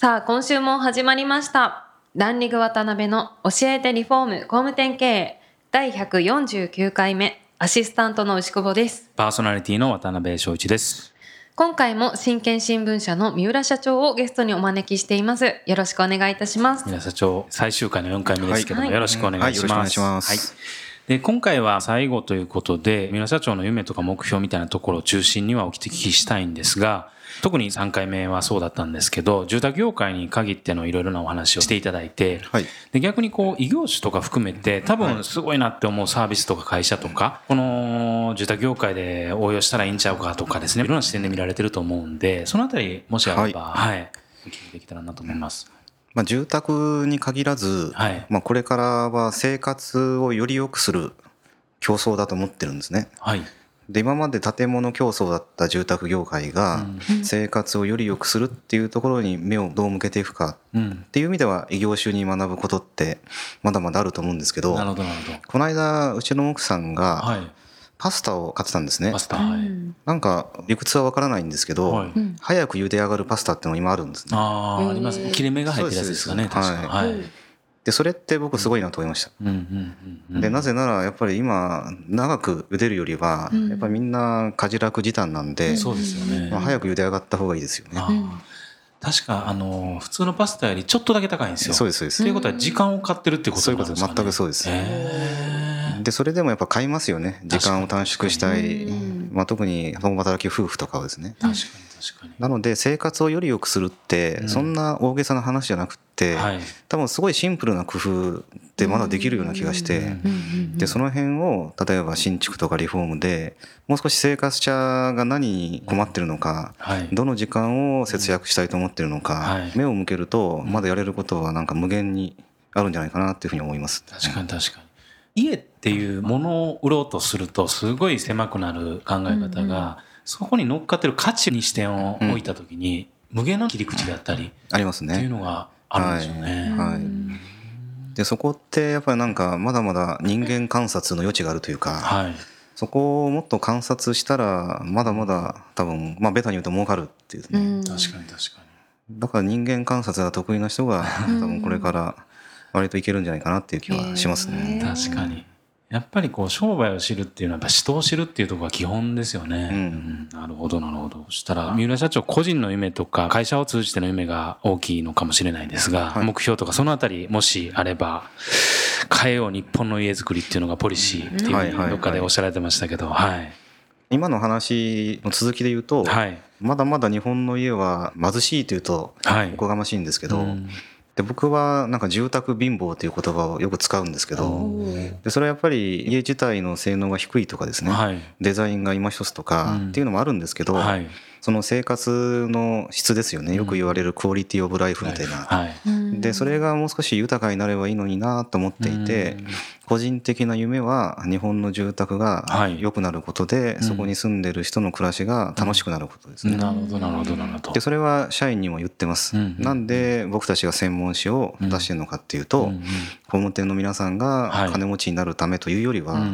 さあ今週も始まりました。ランリング渡辺の教えてリフォーム工務店経営。第149回目アシスタントの牛久保です。パーソナリティの渡辺翔一です。今回も真剣新聞社の三浦社長をゲストにお招きしています。よろしくお願いいたします。皆社長、最終回の4回目ですけども、はい。よろしくお願いします。はいよろしくお願いします。はい。で今回は最後ということで、三浦社長の夢とか目標みたいなところを中心にはお聞きしたいんですが、特に3回目はそうだったんですけど、住宅業界に限ってのいろいろなお話をしていただいて、はい。で逆にこう異業種とか含めて多分すごいなって思うサービスとか会社とかこの住宅業界で応用したらいいんちゃうかとかですね。いろんな視点で見られてると思うんでそのあたりもしあればはい、お聞きできたらなと思います。まあ、住宅に限らず、はい。まあ、これからは生活をより良くする競争だと思ってるんですね。はいで今まで建物競争だった住宅業界が生活をより良くするっていうところに目をどう向けていくかうんっていう意味では異業種に学ぶことってまだまだあると思うんですけどなるほどなるほど。この間うちの奥さんがはい。パスタを買ってたんですねパスタ。はい。なんか理屈はわからないんですけど、はいうん早く茹で上がるパスタってのが今あるんですねああ、ありますね。切れ目が入ってるやつですかね。確かに。はい。でそれって僕すごいなと思いました。でなぜならやっぱり今長く茹でるよりはうん。やっぱりみんな家事楽時短なんで、そうですよね。まあ、早く茹で上がった方がいいですよね。確か、あの、普通のパスタよりちょっとだけ高いんですよ。そうですそうです。ということは時間を買ってるってことそういうことですなんですかね。全くそうです。でそれでもやっぱ買いますよね。時間を短縮したい、うんまあ、特に共働き夫婦とかはですね確かに確かに。なので生活をより良くするってうんそんな大げさな話じゃなくって、はい。多分すごいシンプルな工夫ってまだできるような気がして、うんでその辺を例えば新築とかリフォームでもう少し生活者が何に困ってるのか、はい。どの時間を節約したいと思ってるのか、はい目を向けるとまだやれることはなんか無限にあるんじゃないかなっていうふうに思います。確かに確かに。家っていうものを売ろうとするとすごい狭くなる考え方が、そこに乗っかってる価値に視点を置いた時に、無限の切り口であったりありますっていうね。のがあるんですよね。はいでそこってやっぱりなんかまだまだ人間観察の余地があるというか、はい。そこをもっと観察したらまだまだ多分まあベタに言うと儲かるっていうね、確かに確かに。だから人間観察が得意な人が多分これから割といけるんじゃないかなっていう気はしますね。確かに。やっぱりこう商売を知るっていうのはやっぱ人を知るっていうところが基本ですよね。うんなるほどなるほど。そしたら三浦社長個人の夢とか会社を通じての夢が大きいのかもしれないですが、はい目標とかそのあたりもしあれば変えよう日本の家づくりっていうのがポリシーっていうどっかでおっしゃられてましたけど、はい。今の話の続きで言うと、はい。まだまだ日本の家は貧しいというとはいおこがましいんですけど、うんで僕はなんか住宅貧乏という言葉をよく使うんですけどでそれはやっぱり家自体の性能が低いとかですね、はい。デザインが今一つとかうんっていうのもあるんですけど、はい。その生活の質ですよねよく言われるクオリティオブライフみたいな。はい。でそれがもう少し豊かになればいいのになと思っていてうん。個人的な夢は日本の住宅がはい。良くなることでそこに住んでる人の暮らしが楽しくなることですね。なるほどなるほどなるほど。で。それは社員にも言ってます、うんなんで僕たちが専門誌を出してるのかっていうと、工務店の皆さんがはい。金持ちになるためというよりは、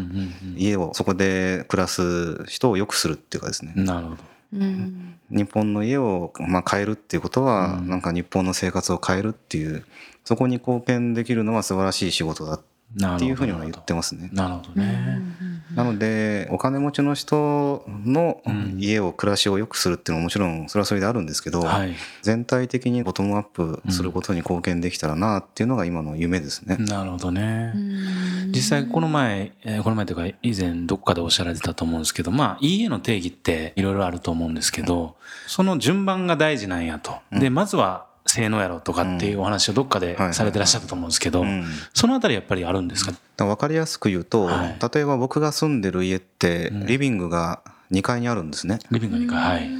家をそこで暮らす人を良くするっていうかですね、なるほど。うん。日本の家をまあ変えるっていうことは、うん。なんか日本の生活を変えるっていうそこに貢献できるのは素晴らしい仕事だなるほどっていうふうには言ってますね。なるほどね。なのでお金持ちの人のうん家を暮らしを良くするっていうのはもちろんそれはそれであるんですけど、はい。全体的にボトムアップすることに貢献できたらなっていうのが今の夢ですね。なるほどね。実際この前、えーこの前というか以前どっかでおっしゃられてたと思うんですけど、まあ、いい家の定義っていろいろあると思うんですけど、その順番が大事なんやと。で、まずは性能やろとかっていうお話をどっかでされてらっしゃったと思うんですけどうん、そのあたりやっぱりあるんですか？分かりやすく言うと、はい。例えば僕が住んでる家ってうん。リビングが2階にあるんですね。リビングにか、はい。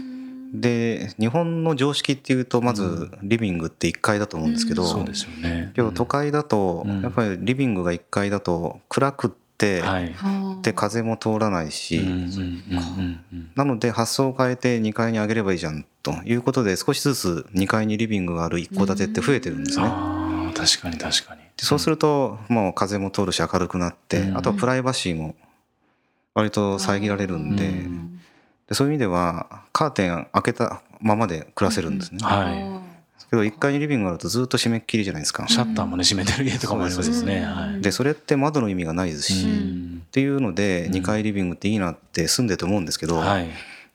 で日本の常識っていうとまずリビングって1階だと思うんですけど、そうですよね。今日都会だとうん。やっぱりリビングが1階だと暗くって、はい。で風も通らないし、うんうんうんうんうんなので発想を変えて2階に上げればいいじゃんということで少しずつ2階にリビングがある一戸建てって増えてるんですね。ああ確かに確かに。でそうするともう風も通るし明るくなって、うんあとはプライバシーも割と遮られるんで,、うんでそういう意味ではカーテン開けたままで暮らせるんですね。はけど1階にリビングがあるとずっと閉めっきりじゃないですかい。。シャッターもね閉めてる家とかもありますね。はい。でそれって窓の意味がないですし、うっんていうので2階リビングっていいなって住んでて思うんですけど、はい。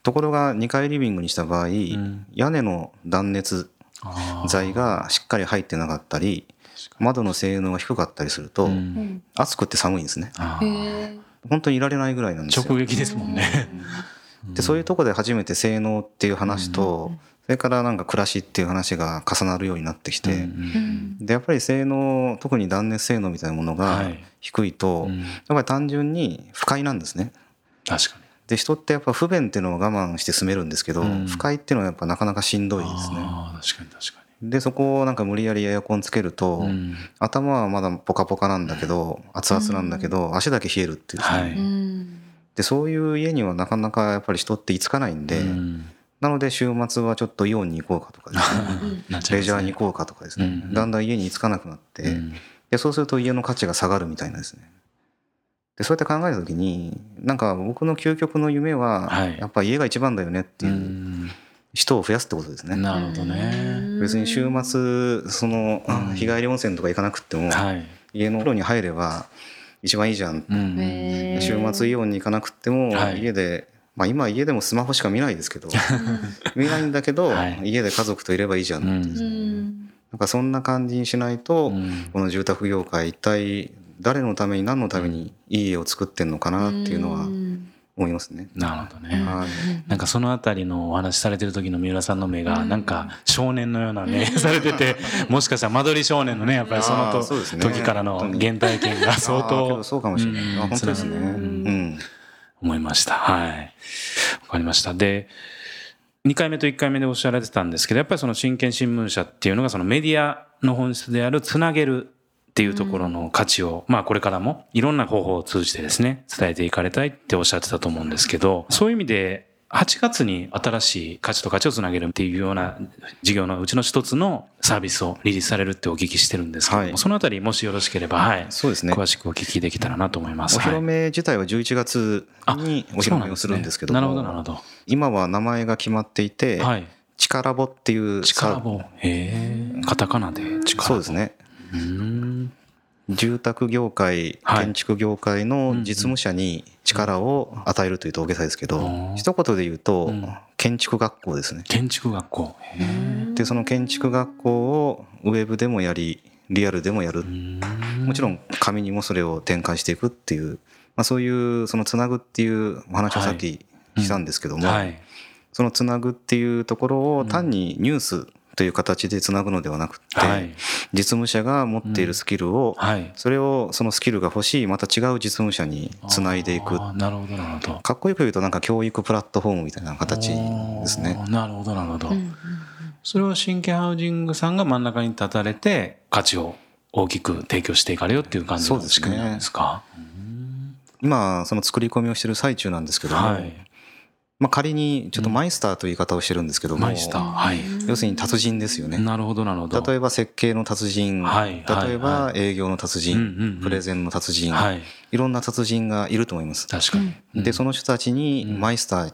ところが2階リビングにした場合、ん屋根の断熱材がしっかり入ってなかったり窓の性能が低かったりすると、うん暑くて寒いんですね本当にいられないぐらいなんですよ直撃ですもんね。でそういうとこで初めて性能っていう話と、それからなんか暮らしっていう話が重なるようになってきて、うんでやっぱり性能特に断熱性能みたいなものがはい。低いと、うん。やっぱり単純に不快なんですね。確かに。で人ってやっぱ不便っていうのを我慢して住めるんですけど、うん。不快っていうのはやっぱなかなかしんどいですね。確かに確かでそこをなんか無理やりエアコンつけると、に。うん。頭はまだポカポカなんだけど熱々なんだけど、足だけ冷えるっていう。ね、はい。でそういう家にはなかなかやっぱり人って居つかないんで、うん。なので週末はちょっとイオンに行こうかとかですね。レジャーに行こうかとかですね、うんだんだん家に居つかなくなって、うん。でそうすると家の価値が下がるみたいなですね。でそうやって考えた時になんか僕の究極の夢は、はい。やっぱ家が一番だよねってういうん。人を増やすってことですね、なるほどね。別に週末その、うん。日帰り温泉とか行かなくっても、はい。家の風呂に入れば一番いいじゃん。うん。週末イオンに行かなくってもはい。家で、まあ今は家でもスマホしか見ないですけど見ないんだけど、はい。家で家族といればいいじゃんって、う。ん。なんかそんな感じにしないと、うん。この住宅業界一体誰のために何のためにいい家を作ってんのかなっていうのは思いますね。なるほどね。はいなんかそのあたりのお話しされてる時の三浦さんの目がなんか少年のような目 されててもしかしたら間取り少年のねやっぱりそのと時からの原体験が相当どそうかもしれない。う本当ですね。ううんん。思いました。はい。わかりました。で、2回目と1回目でおっしゃられてたんですけど、やっぱりその真剣新聞社っていうのがそのメディアの本質であるつなげるっていうところの価値を、まあこれからもいろんな方法を通じてですね、伝えていかれたいっておっしゃってたと思うんですけど、そういう意味で8月に新しい価値と価値をつなげるっていうような事業のうちの一つのサービスをリリースされるってお聞きしてるんですけども、はいそのあたりもしよろしければ、はい。そうですね。詳しくお聞きできたらなと思います。お披露はい目自体は11月にお披露目をするんですけどもなるほど、なるほど。今は名前が決まっていて、はい。力ボっていう力棒。へえ。カタカナで力棒。そうです。ね。住宅業界、はい。建築業界の実務者に力を与えるというと大げさですけど、うん一言で言うと、うん。建築学校ですね。建築学校。でその建築学校をウェブでもやりリアルでもやる。もちろん紙にもそれを展開していくっていう、まあ、そういうそのつなぐっていうお話をさっきしたんですけども、はい。そのつなぐっていうところを単にニュースという形でつなぐのではなくって、はい。実務者が持っているスキルを、はい。それをそのスキルが欲しいまた違う実務者につないでいくなるほど、なるほど。かっこよく言うとなんか教育プラットフォームみたいな形ですねなるほど、なるほど。それを新規ハウジングさんが真ん中に立たれて、価値を大きく提供していかれよっていう感じのそうですね仕組みなんですか。今その作り込みをしてる最中なんですけども、はい。まあ、仮にちょっとマイスターという言い方をしてるんですけども、マイスター。はい。要するに達人ですよね。なるほど、なるほど。例えば設計の達人、はいはい例えば営業の達人、うんうんうんプレゼンの達人、はい。い、ろんな達人がいると思います。確かに。でその人たちにマイスター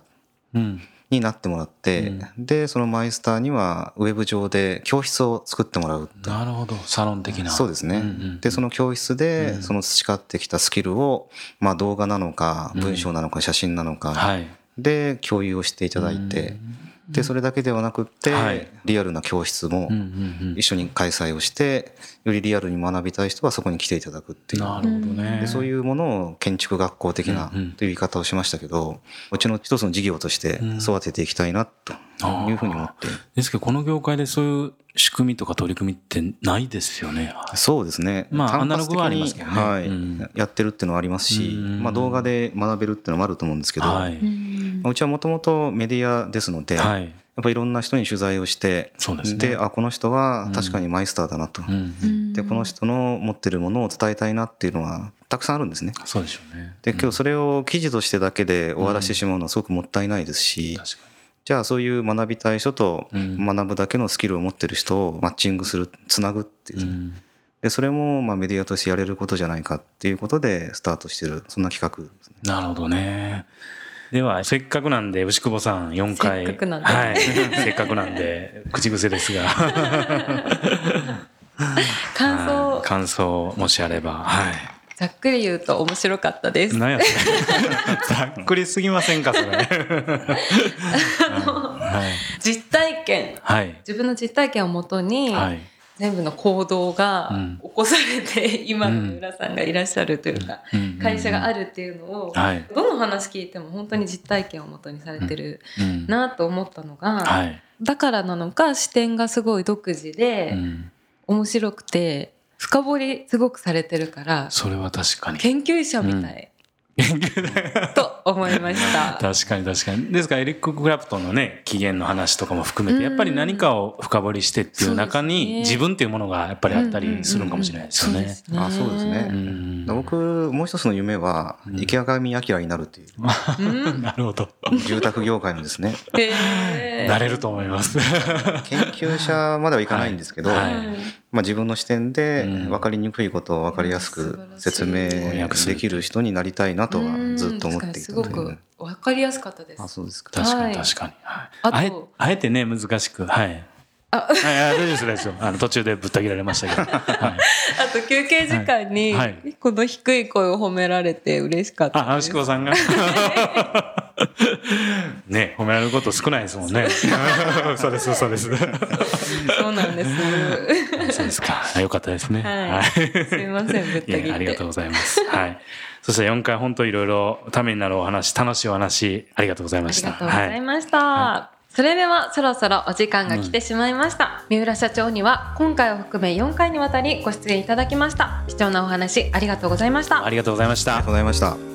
うん。になってもらって、でそのマイスターにはウェブ上で教室を作ってもらうなるほど。サロン的な。そうですね、んんでその教室でその培ってきたスキルを、まあ、動画なのか文章なのか写真なのか、はい。で共有をしていただいて、でそれだけではなくって、はい。リアルな教室も一緒に開催をしてよりリアルに学びたい人はそこに来ていただくっていう。なるほどね。でそういうものを建築学校的なという言い方をしましたけどうちの一つの事業として育てていきたいなというふうに思って。ですけど、この業界でそういう仕組みとか取り組みってないですよね。そうですね。まあアナログはありまにすけどね。はい。うん。やってるっていうのはありますしうん。まあ動画で学べるっていうのもあると思うんですけどはい。うちはもともとメディアですのではい。やっぱいろんな人に取材をしてそうですね。あこの人は確かにマイスターだなと、うん。でこの人の持ってるものを伝えたいなっていうのはたくさんあるんですね。そうでしょうね。で今日それを記事としてだけで終わらせてしまうのはすごくもったいないですし、確かじゃあそういう学びたい人とうん。学ぶだけのスキルを持ってる人をマッチングするつなぐっていう。に、うん。でそれもまあメディアとしてやれることじゃないかっていうことでスタートしてるそんな企画ですね。なるほどね。ではせっかくなんで牛久保さん4回。せっかくなんで。はい、せっかくなんで口癖ですが。感想。はい。感想もしあれば。はいざっくり言うと面白かったです。ざっくりすぎませんかそれ。はい実体験。はい。自分の実体験をもとに、はい。全部の行動がうん。起こされて、今の村さんがいらっしゃるというか、うん。会社があるっていうのを、はい。どの話聞いても本当に実体験をもとにされてるうん。なと思ったのが、はい。だからなのか視点がすごい独自で、うん。面白くて深掘りすごくされてるからそれは確かに。研究者みたい、と思いました。確かに確かに。ですからエリック・クラプトンのね起源の話とかも含めてうん。やっぱり何かを深掘りしてっていう中に自分っていうものがやっぱりあったりするのかもしれないですよね。あそうですね。うん。僕もう一つの夢はうん。池上彰になるっていう。うん。なるほど。住宅業界のですね。へー。なれると思います。研究者まではいかないんですけど、はいまあ、自分の視点でうん。分かりにくいことを分かりやすく説明できる人になりたいなとはずっと思っていたので、うん確かにすごく分かりやすかったです。あそうですか。確かはいに確かに。はい。あと。あえあえてね難しく。はい。あ。はいあ大丈夫です。あの途中でぶった切られましたけど。はい。あと休憩時間に、はい。はい。この低い声を褒められて嬉しかったあ、です。牛久さんが？ね、褒められること少ないですもんね。そうです、そうです。そうなんです。そうですか。よかったですね。はいすいませんぶった切ありがとうございます。はい。そして4回本当いろいろためになるお話、楽しいお話、ありがとうございました。ありがとうございました。それではそろそろお時間が来てしまいました、三浦社長には今回を含め4回にわたりご出演いただきました貴重なお話ありがとうございましたありがとうございましたありがとう。ございました